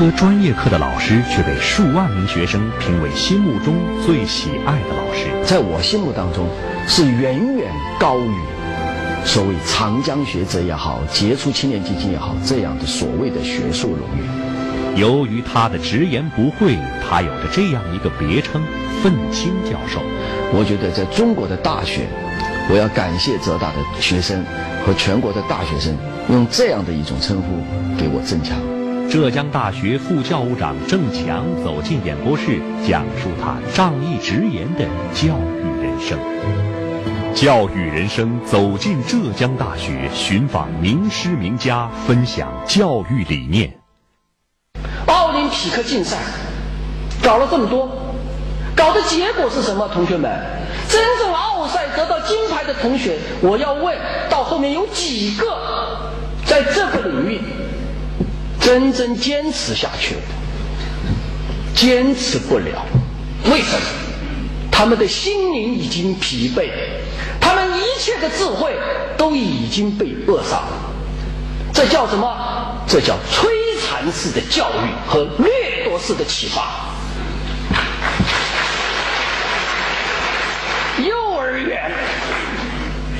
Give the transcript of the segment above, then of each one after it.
科专业课的老师却被数万名学生评为心目中最喜爱的老师。在我心目当中，是远远高于所谓长江学者也好、杰出青年基金也好这样的所谓的学术荣誉。由于他的直言不讳，他有着这样一个别称——愤青教授。我觉得在中国的大学，我要感谢浙大的学生和全国的大学生，用这样的一种称呼给我增强。浙江大学副教务长郑强走进演播室，讲述他仗义直言的教育人生。教育人生走进浙江大学，寻访名师名家，分享教育理念。奥林匹克竞赛搞了这么多，搞的结果是什么？同学们，真正奥赛得到金牌的同学，我要问到后面有几个在这个领域？真正坚持下去了，坚持不了，为什么？他们的心灵已经疲惫，他们一切的智慧都已经被扼杀了。这叫什么？这叫摧残式的教育和掠夺式的启发。幼儿园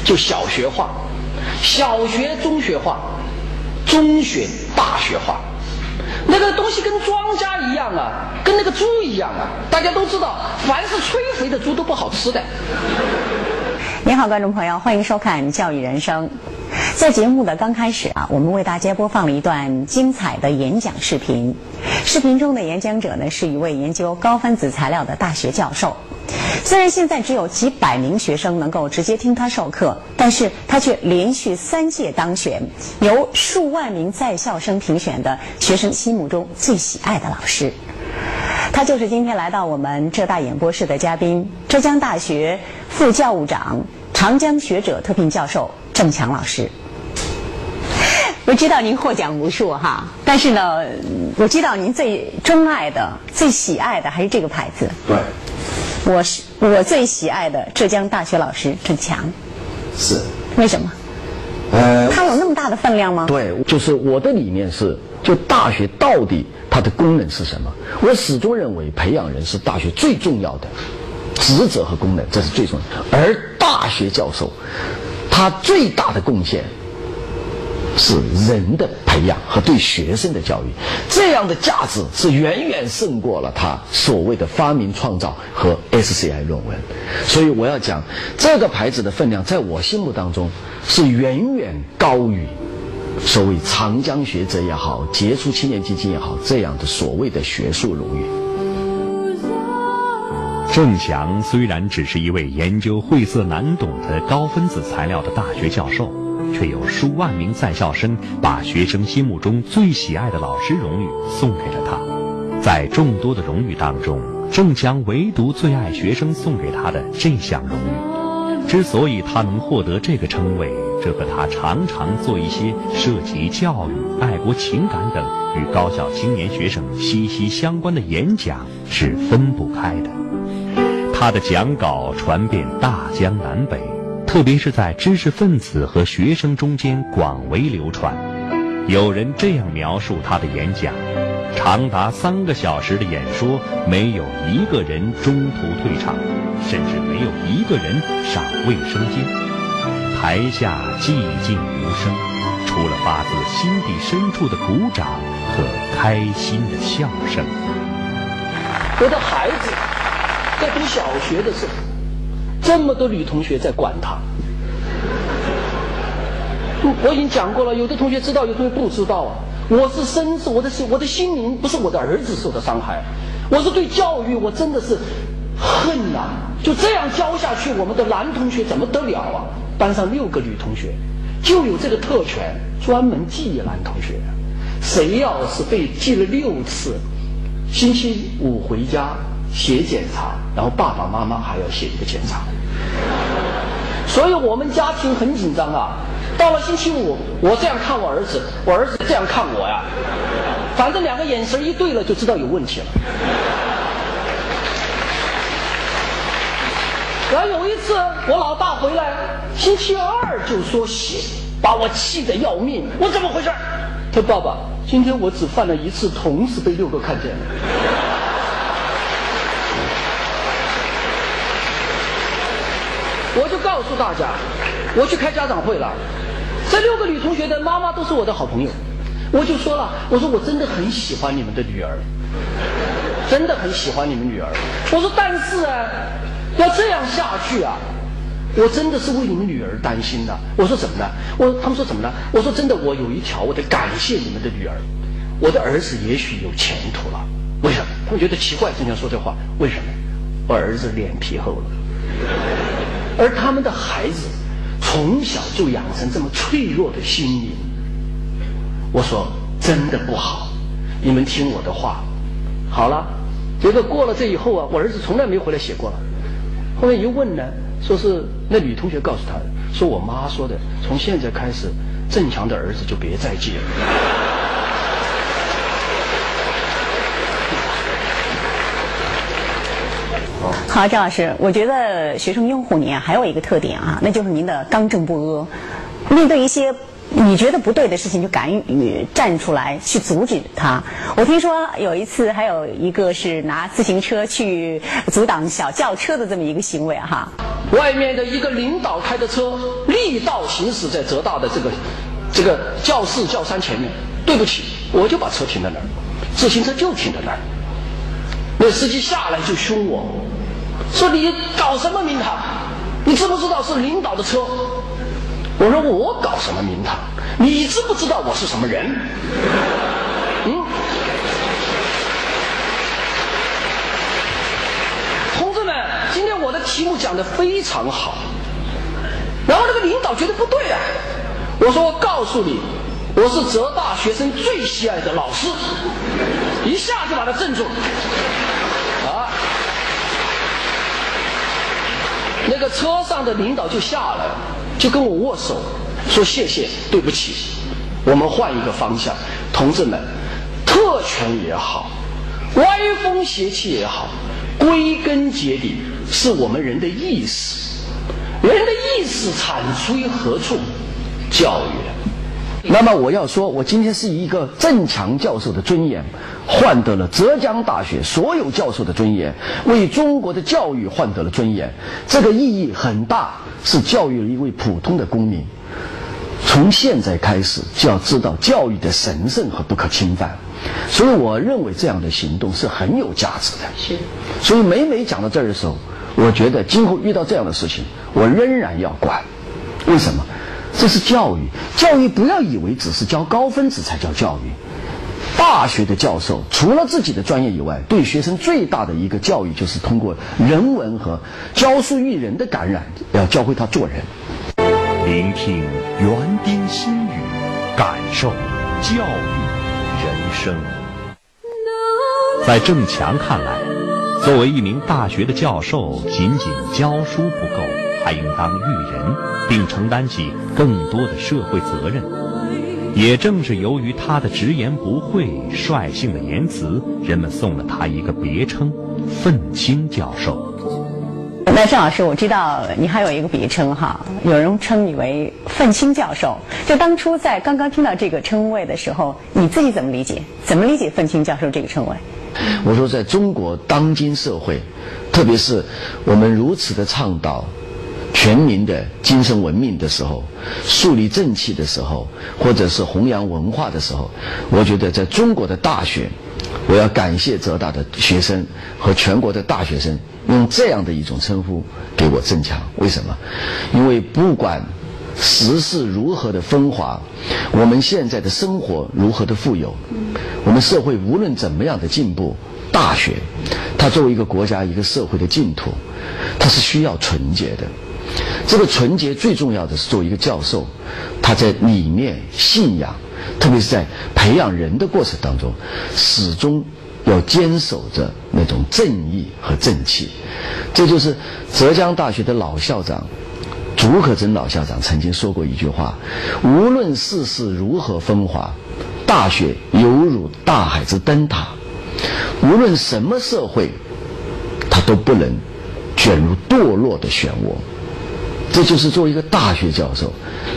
就小学化，小学中学化。中学大学化，那个东西跟庄稼一样啊，跟那个猪一样啊。大家都知道，凡是催肥的猪都不好吃的。你好，观众朋友，欢迎收看《教育人生》。在节目的刚开始啊，我们为大家播放了一段精彩的演讲视频。视频中的演讲者呢，是一位研究高分子材料的大学教授。虽然现在只有几百名学生能够直接听他授课，但是他却连续三届当选，由数万名在校生评选的学生心目中最喜爱的老师。他就是今天来到我们浙大演播室的嘉宾——浙江大学副教务长、长江学者特聘教授郑强老师。我知道您获奖无数哈，但是呢，我知道您最钟爱的、最喜爱的还是这个牌子。对。我是我最喜爱的浙江大学老师郑强，是为什么？呃，他有那么大的分量吗？对，就是我的理念是，就大学到底它的功能是什么？我始终认为培养人是大学最重要的职责和功能，这是最重要的。而大学教授他最大的贡献。是人的培养和对学生的教育，这样的价值是远远胜过了他所谓的发明创造和 SCI 论文。所以我要讲，这个牌子的分量，在我心目当中是远远高于所谓长江学者也好、杰出青年基金也好这样的所谓的学术荣誉。郑强虽然只是一位研究晦涩难懂的高分子材料的大学教授。却有数万名在校生把学生心目中最喜爱的老师荣誉送给了他。在众多的荣誉当中，郑强唯独最爱学生送给他的这项荣誉。之所以他能获得这个称谓，这和他常常做一些涉及教育、爱国情感等与高校青年学生息息相关的演讲是分不开的。他的讲稿传遍大江南北。特别是在知识分子和学生中间广为流传。有人这样描述他的演讲：长达三个小时的演说，没有一个人中途退场，甚至没有一个人上卫生间。台下寂静无声，除了发自心底深处的鼓掌和开心的笑声。我的孩子在读小学的时候。这么多女同学在管他，我已经讲过了，有的同学知道，有的同学不知道啊。我是深受我的心，我的心灵不是我的儿子受的伤害，我是对教育我真的是恨呐！就这样教下去，我们的男同学怎么得了啊？班上六个女同学，就有这个特权，专门记男同学。谁要是被记了六次，星期五回家写检查，然后爸爸妈妈还要写一个检查。所以我们家庭很紧张啊！到了星期五，我这样看我儿子，我儿子这样看我呀，反正两个眼神一对了，就知道有问题了。然后有一次，我老大回来，星期二就说写，把我气得要命。我怎么回事？他：“爸爸，今天我只犯了一次，同时被六个看见了。我就告诉大家，我去开家长会了，这六个女同学的妈妈都是我的好朋友，我就说了，我说我真的很喜欢你们的女儿，真的很喜欢你们女儿。我说但是啊，要这样下去啊，我真的是为你们女儿担心的。我说怎么呢？我他们说怎么呢？我说真的，我有一条，我得感谢你们的女儿，我的儿子也许有前途了。为什么？他们觉得奇怪，经常说这话，为什么？我儿子脸皮厚了。而他们的孩子从小就养成这么脆弱的心灵，我说真的不好，你们听我的话，好了。结果过了这以后啊，我儿子从来没回来写过了。后面一问呢，说是那女同学告诉他的，说我妈说的，从现在开始，郑强的儿子就别再借了。好，张老师，我觉得学生拥护您啊，还有一个特点啊，那就是您的刚正不阿。面对一些你觉得不对的事情，就敢于站出来去阻止他。我听说有一次，还有一个是拿自行车去阻挡小轿车的这么一个行为哈。外面的一个领导开的车力道行驶在浙大的这个这个教室教山前面，对不起，我就把车停在那儿，自行车就停在那儿。那司机下来就凶我。说你搞什么名堂？你知不知道是领导的车？我说我搞什么名堂？你知不知道我是什么人？嗯，同志们，今天我的题目讲的非常好。然后那个领导觉得不对啊，我说我告诉你，我是浙大学生最喜爱的老师，一下就把他镇住。了个车上的领导就下来，就跟我握手，说谢谢，对不起，我们换一个方向，同志们，特权也好，歪风邪气也好，归根结底是我们人的意识，人的意识产出于何处？教育。那么我要说，我今天是以一个郑强教授的尊严。换得了浙江大学所有教授的尊严，为中国的教育换得了尊严，这个意义很大，是教育了一位普通的公民。从现在开始就要知道教育的神圣和不可侵犯，所以我认为这样的行动是很有价值的。是。所以每每讲到这儿的时候，我觉得今后遇到这样的事情，我仍然要管。为什么？这是教育，教育不要以为只是教高分子才叫教育。大学的教授除了自己的专业以外，对学生最大的一个教育就是通过人文和教书育人的感染，要教会他做人。聆听园丁心语，感受教育人生。在郑强看来，作为一名大学的教授，仅仅教书不够，还应当育人，并承担起更多的社会责任。也正是由于他的直言不讳、率性的言辞，人们送了他一个别称“愤青教授”。那郑老师，我知道你还有一个别称哈，有人称你为“愤青教授”。就当初在刚刚听到这个称谓的时候，你自己怎么理解？怎么理解“愤青教授”这个称谓？我说，在中国当今社会，特别是我们如此的倡导。全民的精神文明的时候，树立正气的时候，或者是弘扬文化的时候，我觉得在中国的大学，我要感谢浙大的学生和全国的大学生用这样的一种称呼给我增强。为什么？因为不管时势如何的风华，我们现在的生活如何的富有，我们社会无论怎么样的进步，大学它作为一个国家一个社会的净土，它是需要纯洁的。这个纯洁最重要的是，作为一个教授，他在理念、信仰，特别是在培养人的过程当中，始终要坚守着那种正义和正气。这就是浙江大学的老校长竺可桢老校长曾经说过一句话：“无论世事如何风华，大学犹如大海之灯塔。无论什么社会，它都不能卷入堕落的漩涡。”这就是作为一个大学教授，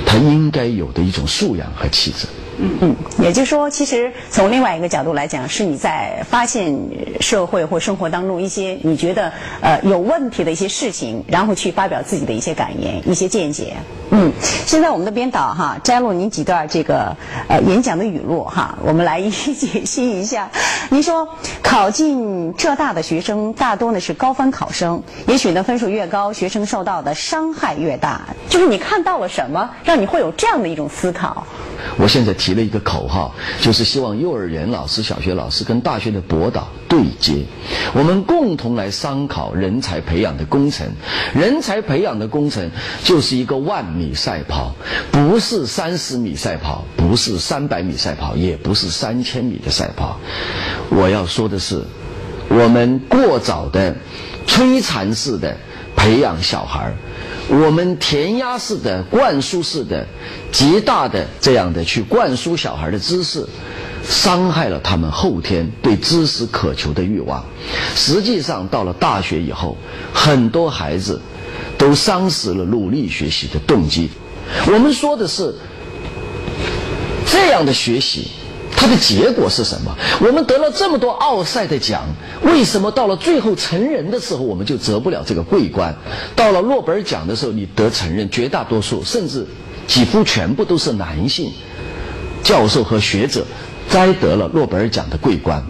他应该有的一种素养和气质。嗯嗯，也就是说，其实从另外一个角度来讲，是你在发现社会或生活当中一些你觉得呃有问题的一些事情，然后去发表自己的一些感言、一些见解。嗯，现在我们的编导哈摘录您几段这个呃演讲的语录哈，我们来一 一解析一下。您说考进浙大的学生大多呢是高分考生，也许呢分数越高，学生受到的伤害越大。就是你看到了什么，让你会有这样的一种思考？我现在提了一个口号，就是希望幼儿园老师、小学老师跟大学的博导对接，我们共同来商考人才培养的工程。人才培养的工程就是一个万米赛跑，不是三十米赛跑，不是三百米赛跑，也不是三千米的赛跑。我要说的是，我们过早的、摧残式的培养小孩儿。我们填鸭式的、灌输式的、极大的这样的去灌输小孩的知识，伤害了他们后天对知识渴求的欲望。实际上，到了大学以后，很多孩子都丧失了努力学习的动机。我们说的是这样的学习。它的结果是什么？我们得了这么多奥赛的奖，为什么到了最后成人的时候，我们就得不了这个桂冠？到了诺贝尔奖的时候，你得承认绝大多数，甚至几乎全部都是男性教授和学者摘得了诺贝尔奖的桂冠。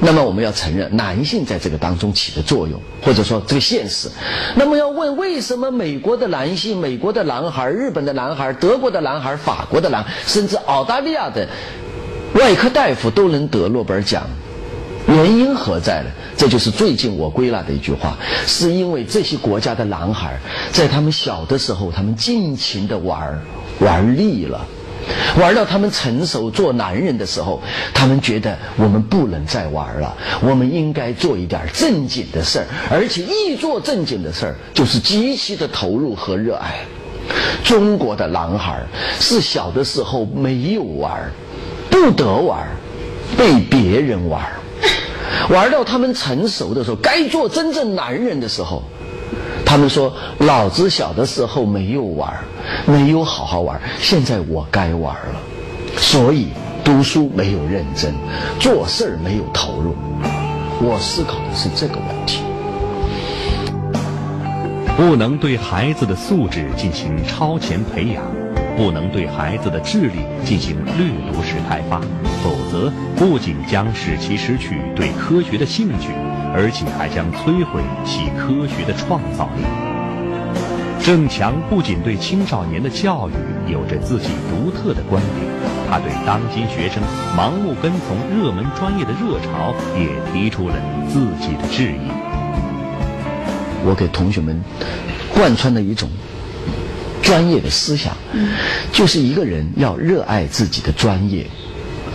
那么我们要承认男性在这个当中起的作用，或者说这个现实。那么要问为什么美国的男性、美国的男孩、日本的男孩、德国的男孩、法国的男，甚至澳大利亚的？外科大夫都能得诺贝尔奖，原因何在呢？这就是最近我归纳的一句话，是因为这些国家的男孩在他们小的时候，他们尽情的玩，玩腻了，玩到他们成熟做男人的时候，他们觉得我们不能再玩了，我们应该做一点正经的事儿，而且一做正经的事儿就是极其的投入和热爱。中国的男孩是小的时候没有玩儿。不得玩，被别人玩，玩到他们成熟的时候，该做真正男人的时候，他们说：“老子小的时候没有玩，没有好好玩，现在我该玩了。”所以读书没有认真，做事儿没有投入。我思考的是这个问题。不能对孩子的素质进行超前培养。不能对孩子的智力进行掠夺式开发，否则不仅将使其失去对科学的兴趣，而且还将摧毁其科学的创造力。郑强不仅对青少年的教育有着自己独特的观点，他对当今学生盲目跟从热门专业的热潮也提出了自己的质疑。我给同学们贯穿了一种。专业的思想，就是一个人要热爱自己的专业，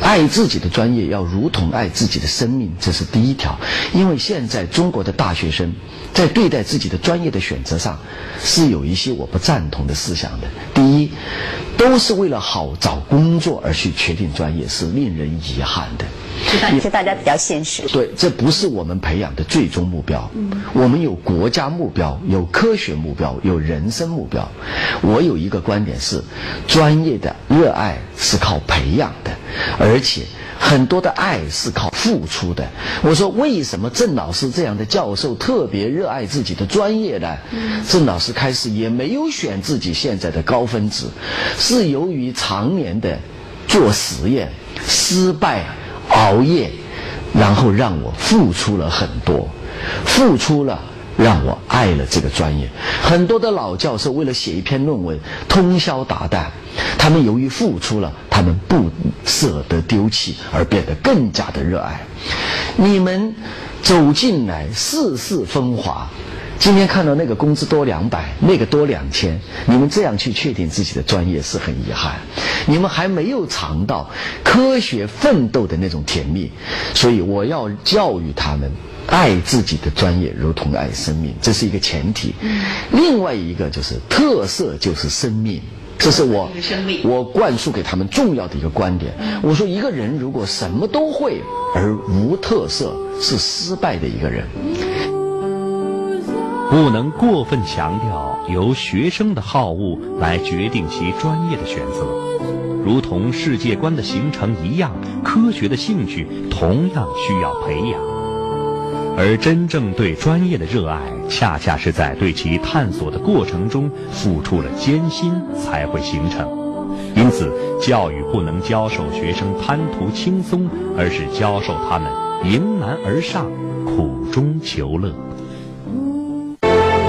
爱自己的专业要如同爱自己的生命，这是第一条。因为现在中国的大学生在对待自己的专业的选择上，是有一些我不赞同的思想的。第一，都是为了好找工作而去确定专业，是令人遗憾的。是大家比较现实。对，这不是我们培养的最终目标。我们有国家目标，有科学目标，有人生目标。我有一个观点是，专业的热爱是靠培养的，而且很多的爱是靠付出的。我说，为什么郑老师这样的教授特别热爱自己的专业呢？郑老师开始也没有选自己现在的高分子，是由于常年的做实验失败。熬夜，然后让我付出了很多，付出了让我爱了这个专业。很多的老教授为了写一篇论文，通宵达旦，他们由于付出了，他们不舍得丢弃，而变得更加的热爱。你们走进来，世事风华。今天看到那个工资多两百，那个多两千，你们这样去确定自己的专业是很遗憾。你们还没有尝到科学奋斗的那种甜蜜，所以我要教育他们爱自己的专业，如同爱生命，这是一个前提。另外一个就是特色就是生命，这是我我灌输给他们重要的一个观点。我说一个人如果什么都会而无特色，是失败的一个人。不能过分强调由学生的好恶来决定其专业的选择。如同世界观的形成一样，科学的兴趣同样需要培养。而真正对专业的热爱，恰恰是在对其探索的过程中付出了艰辛才会形成。因此，教育不能教授学生贪图轻松，而是教授他们迎难而上、苦中求乐。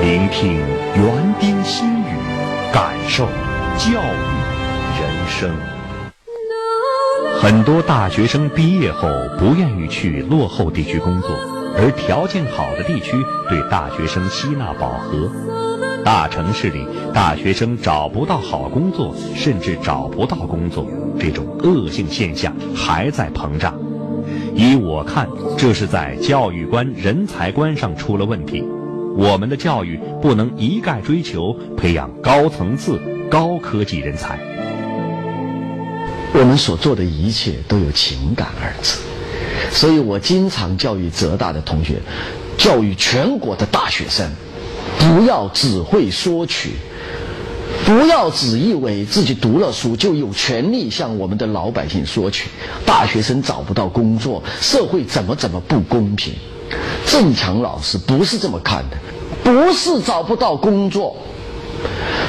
聆听园丁心语，感受教育人生。很多大学生毕业后不愿意去落后地区工作。而条件好的地区对大学生吸纳饱和，大城市里大学生找不到好工作，甚至找不到工作，这种恶性现象还在膨胀。依我看，这是在教育观、人才观上出了问题。我们的教育不能一概追求培养高层次、高科技人才。我们所做的一切都有“情感”二字。所以我经常教育浙大的同学，教育全国的大学生，不要只会索取，不要只以为自己读了书就有权利向我们的老百姓索取。大学生找不到工作，社会怎么怎么不公平？郑强老师不是这么看的，不是找不到工作，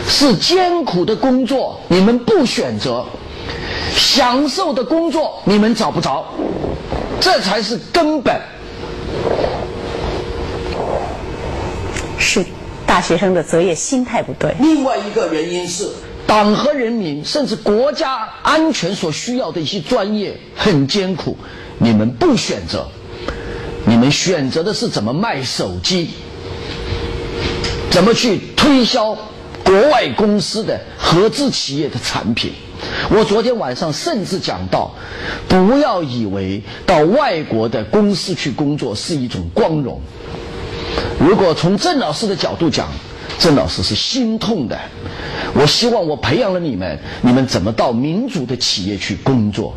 是艰苦的工作你们不选择，享受的工作你们找不着。这才是根本。是大学生的择业心态不对。另外一个原因是，党和人民甚至国家安全所需要的一些专业很艰苦，你们不选择，你们选择的是怎么卖手机，怎么去推销国外公司的合资企业的产品。我昨天晚上甚至讲到，不要以为到外国的公司去工作是一种光荣。如果从郑老师的角度讲，郑老师是心痛的。我希望我培养了你们，你们怎么到民主的企业去工作，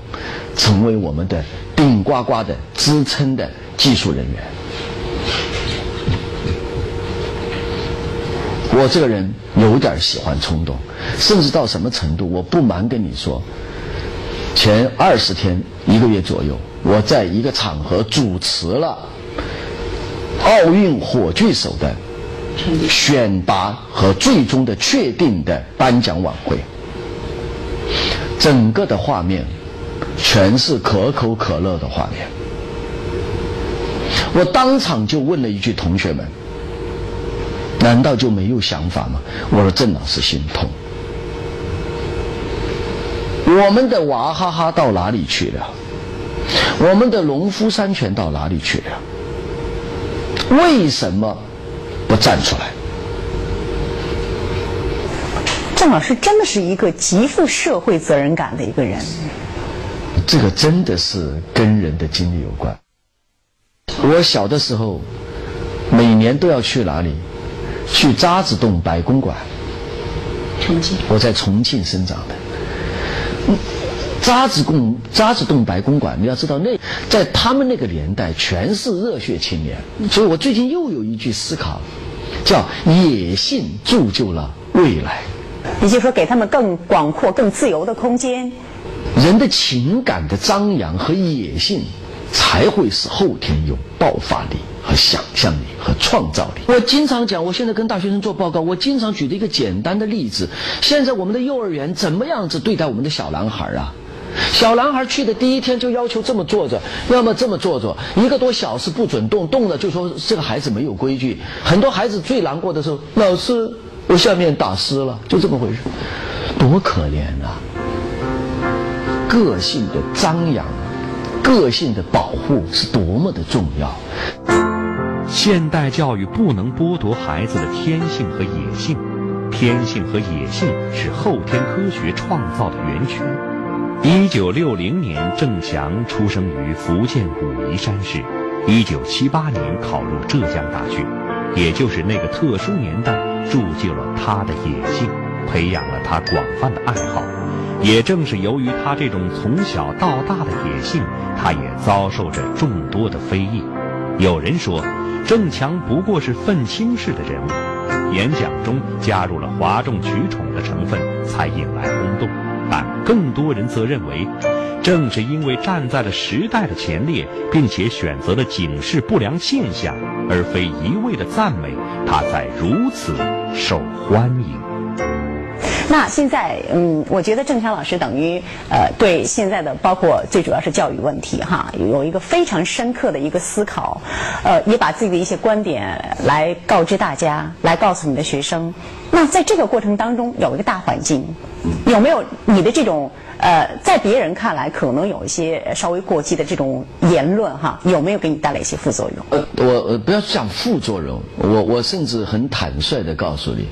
成为我们的顶呱呱的支撑的技术人员。我这个人有点喜欢冲动，甚至到什么程度？我不瞒跟你说，前二十天一个月左右，我在一个场合主持了奥运火炬手的选拔和最终的确定的颁奖晚会，整个的画面全是可口可乐的画面。我当场就问了一句同学们。难道就没有想法吗？我说郑老师心痛。我们的娃哈哈到哪里去了？我们的农夫山泉到哪里去了？为什么不站出来？郑老师真的是一个极富社会责任感的一个人。这个真的是跟人的经历有关。我小的时候，每年都要去哪里？去渣滓洞白公馆，重庆。我在重庆生长的。渣滓洞渣滓洞白公馆，你要知道，那在他们那个年代，全是热血青年。所以我最近又有一句思考，叫野性铸就了未来。也就是说，给他们更广阔、更自由的空间。人的情感的张扬和野性，才会使后天有爆发力。和想象力和创造力。我经常讲，我现在跟大学生做报告，我经常举的一个简单的例子：现在我们的幼儿园怎么样子对待我们的小男孩啊？小男孩去的第一天就要求这么坐着，要么这么坐着，一个多小时不准动，动了就说这个孩子没有规矩。很多孩子最难过的时候，老师，我下面打湿了，就这么回事，多可怜啊！个性的张扬，个性的保护是多么的重要。现代教育不能剥夺孩子的天性和野性，天性和野性是后天科学创造的源泉。一九六零年，郑强出生于福建武夷山市，一九七八年考入浙江大学，也就是那个特殊年代，铸就了他的野性，培养了他广泛的爱好。也正是由于他这种从小到大的野性，他也遭受着众多的非议。有人说。郑强不过是愤青式的人物，演讲中加入了哗众取宠的成分，才引来轰动。但更多人则认为，正是因为站在了时代的前列，并且选择了警示不良现象，而非一味的赞美，他才如此受欢迎。那现在，嗯，我觉得郑强老师等于呃，对现在的包括最主要是教育问题哈，有一个非常深刻的一个思考，呃，也把自己的一些观点来告知大家，来告诉你的学生。那在这个过程当中，有一个大环境，有没有你的这种呃，在别人看来可能有一些稍微过激的这种言论哈，有没有给你带来一些副作用？呃，我呃不要讲副作用，我我甚至很坦率的告诉你。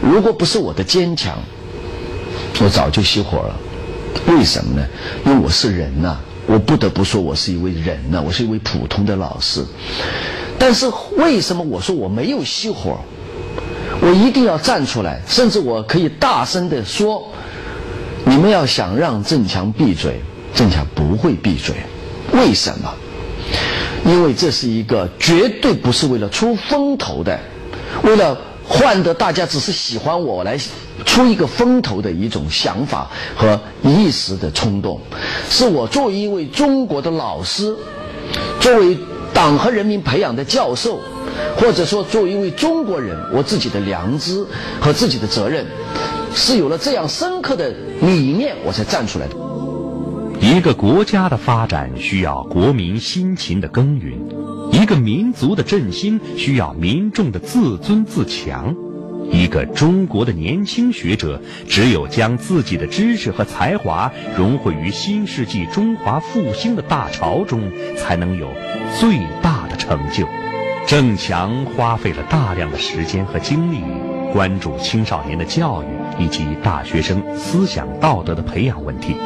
如果不是我的坚强，我早就熄火了。为什么呢？因为我是人呐，我不得不说我是一位人呐，我是一位普通的老师。但是为什么我说我没有熄火？我一定要站出来，甚至我可以大声的说：你们要想让郑强闭嘴，郑强不会闭嘴。为什么？因为这是一个绝对不是为了出风头的，为了。换得大家只是喜欢我来出一个风头的一种想法和一时的冲动，是我作为一位中国的老师，作为党和人民培养的教授，或者说作为一位中国人，我自己的良知和自己的责任，是有了这样深刻的理念，我才站出来的。一个国家的发展需要国民辛勤的耕耘。一个民族的振兴需要民众的自尊自强，一个中国的年轻学者只有将自己的知识和才华融汇于新世纪中华复兴的大潮中，才能有最大的成就。郑强花费了大量的时间和精力，关注青少年的教育以及大学生思想道德的培养问题，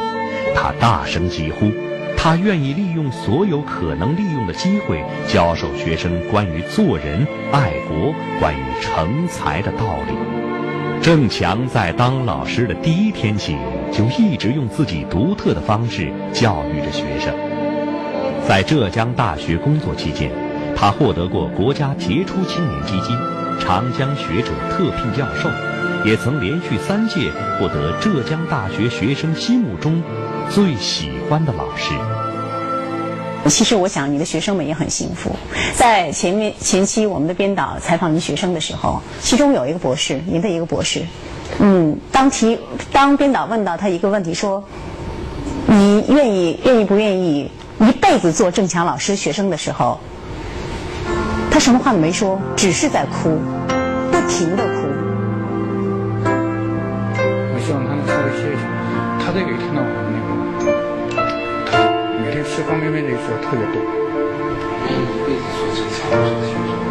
他大声疾呼。他愿意利用所有可能利用的机会，教授学生关于做人、爱国、关于成才的道理。郑强在当老师的第一天起，就一直用自己独特的方式教育着学生。在浙江大学工作期间，他获得过国家杰出青年基金、长江学者特聘教授，也曾连续三届获得浙江大学学生心目中最喜欢的老师。其实我想，你的学生们也很幸福。在前面前期，我们的编导采访您学生的时候，其中有一个博士，您的一个博士，嗯，当提当编导问到他一个问题，说：“你愿意愿意不愿意一辈子做郑强老师学生的时候，他什么话都没说，只是在哭，不停的哭。我希望他能稍微歇一下，他这个一听到我。这方便面的时候特别多。一辈子做这个老师。谢